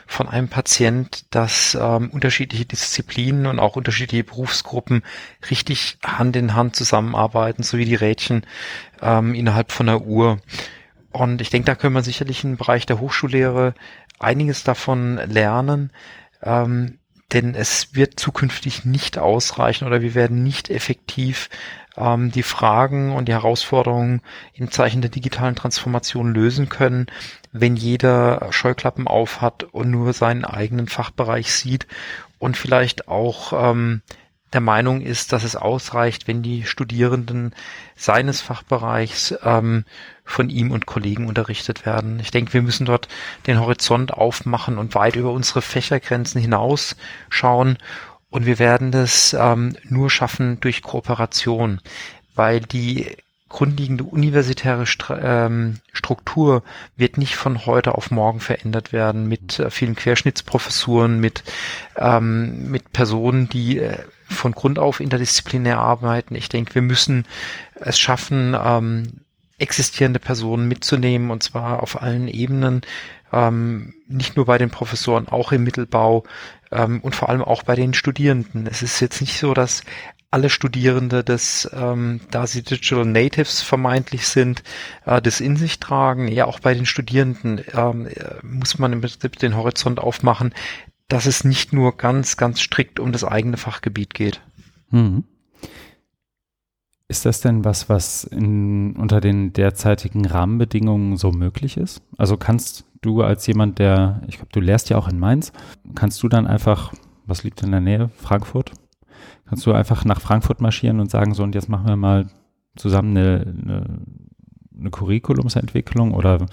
von einem Patient, dass ähm, unterschiedliche Disziplinen und auch unterschiedliche Berufsgruppen richtig Hand in Hand zusammenarbeiten, so wie die Rädchen ähm, innerhalb von einer Uhr. Und ich denke, da können wir sicherlich im Bereich der Hochschullehre einiges davon lernen. Ähm, denn es wird zukünftig nicht ausreichen oder wir werden nicht effektiv ähm, die Fragen und die Herausforderungen im Zeichen der digitalen Transformation lösen können, wenn jeder Scheuklappen auf hat und nur seinen eigenen Fachbereich sieht und vielleicht auch ähm, der Meinung ist, dass es ausreicht, wenn die Studierenden seines Fachbereichs ähm, von ihm und Kollegen unterrichtet werden. Ich denke, wir müssen dort den Horizont aufmachen und weit über unsere Fächergrenzen hinaus schauen. Und wir werden das ähm, nur schaffen durch Kooperation, weil die grundlegende universitäre ähm, Struktur wird nicht von heute auf morgen verändert werden mit äh, vielen Querschnittsprofessuren, mit, ähm, mit Personen, die äh, von Grund auf interdisziplinär arbeiten. Ich denke, wir müssen es schaffen, ähm, existierende Personen mitzunehmen und zwar auf allen Ebenen, ähm, nicht nur bei den Professoren, auch im Mittelbau ähm, und vor allem auch bei den Studierenden. Es ist jetzt nicht so, dass alle Studierende das, ähm, da sie Digital Natives vermeintlich sind, äh, das in sich tragen. Ja, auch bei den Studierenden ähm, muss man im Prinzip den Horizont aufmachen, dass es nicht nur ganz, ganz strikt um das eigene Fachgebiet geht. Mhm. Ist das denn was, was in, unter den derzeitigen Rahmenbedingungen so möglich ist? Also kannst du als jemand, der, ich glaube, du lehrst ja auch in Mainz, kannst du dann einfach, was liegt in der Nähe? Frankfurt? Kannst du einfach nach Frankfurt marschieren und sagen, so, und jetzt machen wir mal zusammen eine, eine, eine Curriculumsentwicklung oder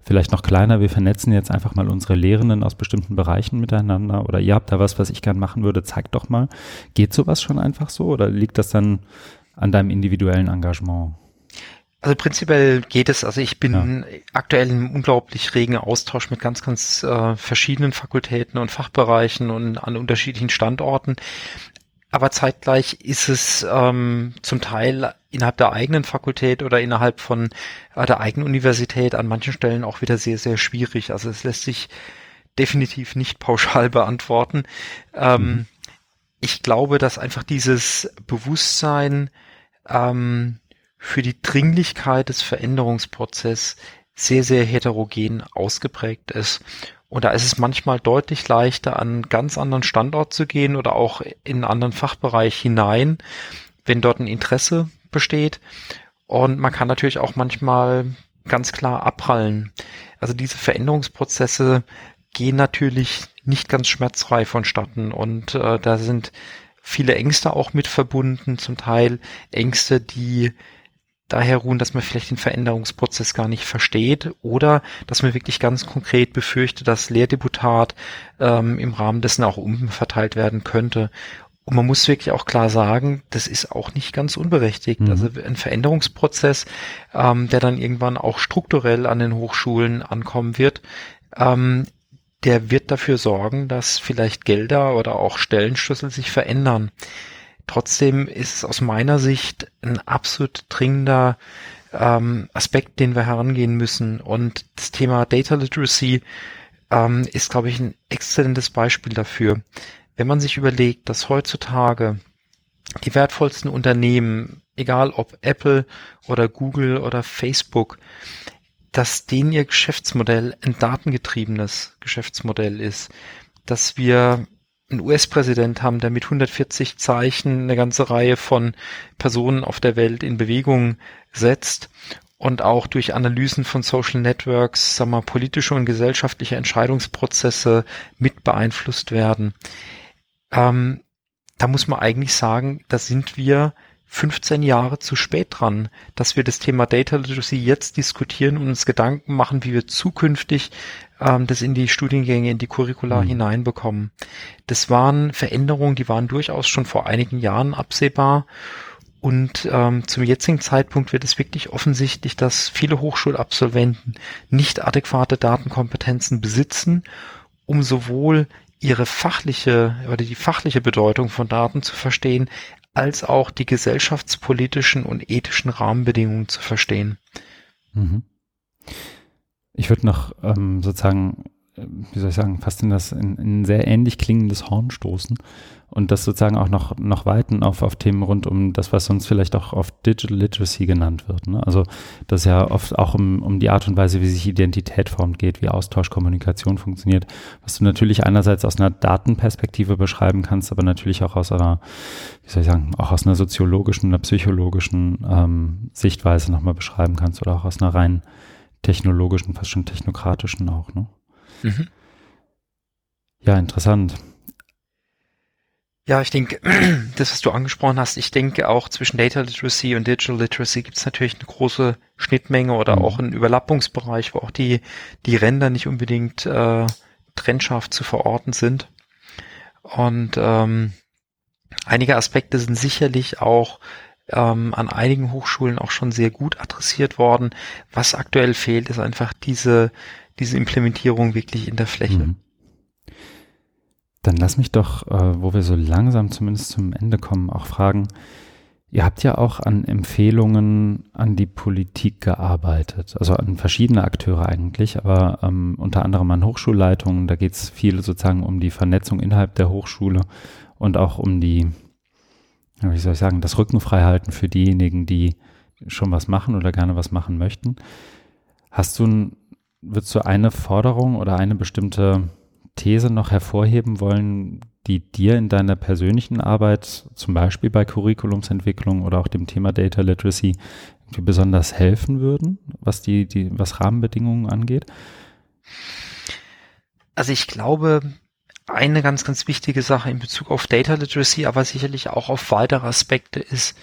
vielleicht noch kleiner, wir vernetzen jetzt einfach mal unsere Lehrenden aus bestimmten Bereichen miteinander oder ihr habt da was, was ich gern machen würde, zeigt doch mal. Geht sowas schon einfach so oder liegt das dann an deinem individuellen Engagement? Also prinzipiell geht es, also ich bin ja. aktuell im unglaublich regen Austausch mit ganz, ganz äh, verschiedenen Fakultäten und Fachbereichen und an unterschiedlichen Standorten. Aber zeitgleich ist es ähm, zum Teil innerhalb der eigenen Fakultät oder innerhalb von äh, der eigenen Universität an manchen Stellen auch wieder sehr, sehr schwierig. Also es lässt sich definitiv nicht pauschal beantworten. Ähm, mhm. Ich glaube, dass einfach dieses Bewusstsein ähm, für die Dringlichkeit des Veränderungsprozesses sehr, sehr heterogen ausgeprägt ist. Und da ist es manchmal deutlich leichter, an einen ganz anderen Standort zu gehen oder auch in einen anderen Fachbereich hinein, wenn dort ein Interesse besteht. Und man kann natürlich auch manchmal ganz klar abprallen. Also diese Veränderungsprozesse gehen natürlich nicht ganz schmerzfrei vonstatten und äh, da sind viele Ängste auch mit verbunden, zum Teil Ängste, die daher ruhen, dass man vielleicht den Veränderungsprozess gar nicht versteht oder dass man wirklich ganz konkret befürchtet, dass Lehrdeputat ähm, im Rahmen dessen auch umverteilt werden könnte. Und man muss wirklich auch klar sagen, das ist auch nicht ganz unberechtigt. Mhm. Also ein Veränderungsprozess, ähm, der dann irgendwann auch strukturell an den Hochschulen ankommen wird, ähm, der wird dafür sorgen, dass vielleicht Gelder oder auch Stellenschlüssel sich verändern. Trotzdem ist es aus meiner Sicht ein absolut dringender ähm, Aspekt, den wir herangehen müssen. Und das Thema Data Literacy ähm, ist, glaube ich, ein exzellentes Beispiel dafür. Wenn man sich überlegt, dass heutzutage die wertvollsten Unternehmen, egal ob Apple oder Google oder Facebook, dass denen ihr Geschäftsmodell ein datengetriebenes Geschäftsmodell ist, dass wir einen US-Präsident haben, der mit 140 Zeichen eine ganze Reihe von Personen auf der Welt in Bewegung setzt und auch durch Analysen von Social Networks, sagen wir, politische und gesellschaftliche Entscheidungsprozesse mit beeinflusst werden. Ähm, da muss man eigentlich sagen, da sind wir 15 Jahre zu spät dran, dass wir das Thema Data Literacy jetzt diskutieren und uns Gedanken machen, wie wir zukünftig ähm, das in die Studiengänge, in die Curricula mhm. hineinbekommen. Das waren Veränderungen, die waren durchaus schon vor einigen Jahren absehbar. Und ähm, zum jetzigen Zeitpunkt wird es wirklich offensichtlich, dass viele Hochschulabsolventen nicht adäquate Datenkompetenzen besitzen, um sowohl ihre fachliche oder die fachliche Bedeutung von Daten zu verstehen, als auch die gesellschaftspolitischen und ethischen Rahmenbedingungen zu verstehen. Mhm. Ich würde noch ähm, sozusagen wie soll ich sagen, fast in das in, in ein sehr ähnlich klingendes Horn stoßen und das sozusagen auch noch, noch weiten auf, auf Themen rund um das, was sonst vielleicht auch oft Digital Literacy genannt wird. Ne? Also das ja oft auch um, um die Art und Weise, wie sich Identität formt geht, wie Austausch, Kommunikation funktioniert, was du natürlich einerseits aus einer Datenperspektive beschreiben kannst, aber natürlich auch aus einer, wie soll ich sagen, auch aus einer soziologischen, einer psychologischen ähm, Sichtweise nochmal beschreiben kannst oder auch aus einer rein technologischen, fast schon technokratischen auch. Ne? Mhm. Ja, interessant. Ja, ich denke, das, was du angesprochen hast, ich denke auch zwischen Data Literacy und Digital Literacy gibt es natürlich eine große Schnittmenge oder mhm. auch einen Überlappungsbereich, wo auch die, die Ränder nicht unbedingt äh, trennscharf zu verorten sind. Und ähm, einige Aspekte sind sicherlich auch ähm, an einigen Hochschulen auch schon sehr gut adressiert worden. Was aktuell fehlt, ist einfach diese diese Implementierung wirklich in der Fläche. Mhm. Dann lass mich doch, äh, wo wir so langsam zumindest zum Ende kommen, auch fragen, ihr habt ja auch an Empfehlungen an die Politik gearbeitet, also an verschiedene Akteure eigentlich, aber ähm, unter anderem an Hochschulleitungen, da geht es viel sozusagen um die Vernetzung innerhalb der Hochschule und auch um die, wie soll ich sagen, das Rückenfreihalten für diejenigen, die schon was machen oder gerne was machen möchten. Hast du ein würdest du eine Forderung oder eine bestimmte These noch hervorheben wollen, die dir in deiner persönlichen Arbeit, zum Beispiel bei Curriculumsentwicklung oder auch dem Thema Data Literacy, besonders helfen würden, was die, die, was Rahmenbedingungen angeht? Also ich glaube, eine ganz, ganz wichtige Sache in Bezug auf Data Literacy, aber sicherlich auch auf weitere Aspekte ist,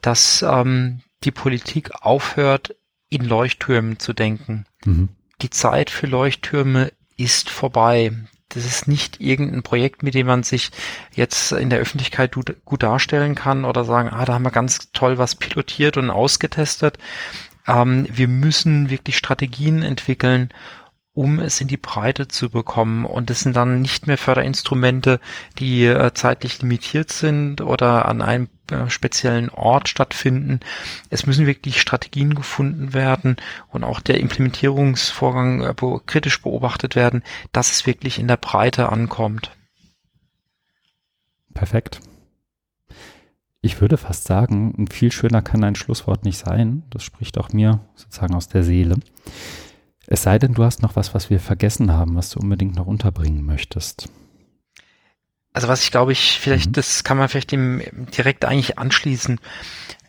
dass ähm, die Politik aufhört, in Leuchttürmen zu denken. Mhm die Zeit für Leuchttürme ist vorbei. Das ist nicht irgendein Projekt, mit dem man sich jetzt in der Öffentlichkeit gut darstellen kann oder sagen, ah, da haben wir ganz toll was pilotiert und ausgetestet. Ähm, wir müssen wirklich Strategien entwickeln, um es in die Breite zu bekommen. Und es sind dann nicht mehr Förderinstrumente, die äh, zeitlich limitiert sind oder an einem äh, speziellen Ort stattfinden. Es müssen wirklich Strategien gefunden werden und auch der Implementierungsvorgang äh, kritisch beobachtet werden, dass es wirklich in der Breite ankommt. Perfekt. Ich würde fast sagen, viel schöner kann ein Schlusswort nicht sein. Das spricht auch mir sozusagen aus der Seele. Es sei denn, du hast noch was, was wir vergessen haben, was du unbedingt noch unterbringen möchtest. Also was ich glaube ich, vielleicht, mhm. das kann man vielleicht dem direkt eigentlich anschließen.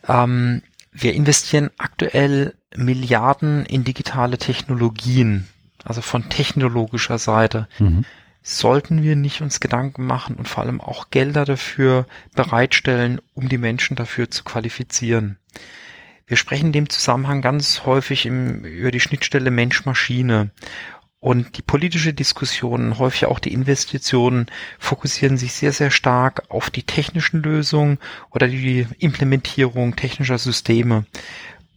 Ähm, wir investieren aktuell Milliarden in digitale Technologien, also von technologischer Seite. Mhm. Sollten wir nicht uns Gedanken machen und vor allem auch Gelder dafür bereitstellen, um die Menschen dafür zu qualifizieren? Wir sprechen in dem Zusammenhang ganz häufig im, über die Schnittstelle Mensch-Maschine. Und die politische Diskussion, häufig auch die Investitionen, fokussieren sich sehr, sehr stark auf die technischen Lösungen oder die Implementierung technischer Systeme.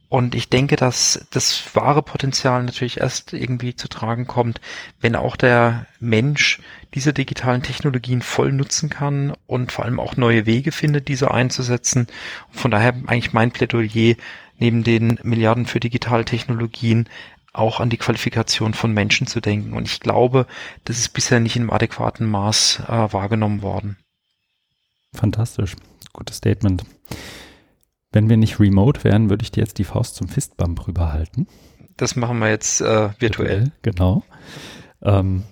Und ich denke, dass das wahre Potenzial natürlich erst irgendwie zu tragen kommt, wenn auch der Mensch diese digitalen Technologien voll nutzen kann und vor allem auch neue Wege findet, diese einzusetzen. von daher eigentlich mein Plädoyer, neben den Milliarden für digitale Technologien auch an die Qualifikation von Menschen zu denken. Und ich glaube, das ist bisher nicht im adäquaten Maß äh, wahrgenommen worden. Fantastisch. Gutes Statement. Wenn wir nicht remote wären, würde ich dir jetzt die Faust zum Fistbump rüberhalten. Das machen wir jetzt äh, virtuell. virtuell. Genau. Ähm,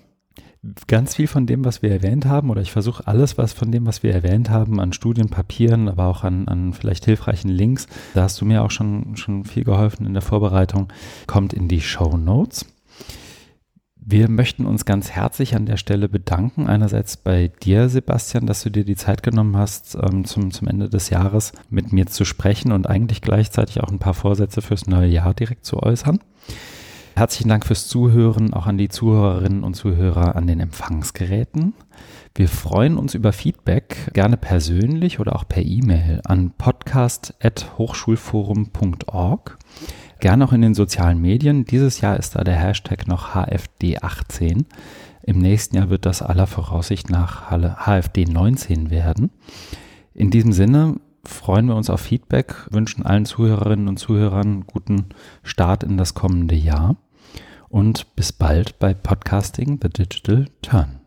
ganz viel von dem, was wir erwähnt haben, oder ich versuche alles, was von dem, was wir erwähnt haben, an Studienpapieren, aber auch an, an vielleicht hilfreichen Links, da hast du mir auch schon, schon viel geholfen in der Vorbereitung, kommt in die Show Notes. Wir möchten uns ganz herzlich an der Stelle bedanken. Einerseits bei dir, Sebastian, dass du dir die Zeit genommen hast, ähm, zum, zum Ende des Jahres mit mir zu sprechen und eigentlich gleichzeitig auch ein paar Vorsätze fürs neue Jahr direkt zu äußern. Herzlichen Dank fürs Zuhören, auch an die Zuhörerinnen und Zuhörer an den Empfangsgeräten. Wir freuen uns über Feedback, gerne persönlich oder auch per E-Mail an podcast.hochschulforum.org. Gerne auch in den sozialen Medien. Dieses Jahr ist da der Hashtag noch HFD18. Im nächsten Jahr wird das aller Voraussicht nach HFD19 werden. In diesem Sinne freuen wir uns auf Feedback, wünschen allen Zuhörerinnen und Zuhörern guten Start in das kommende Jahr und bis bald bei Podcasting The Digital Turn.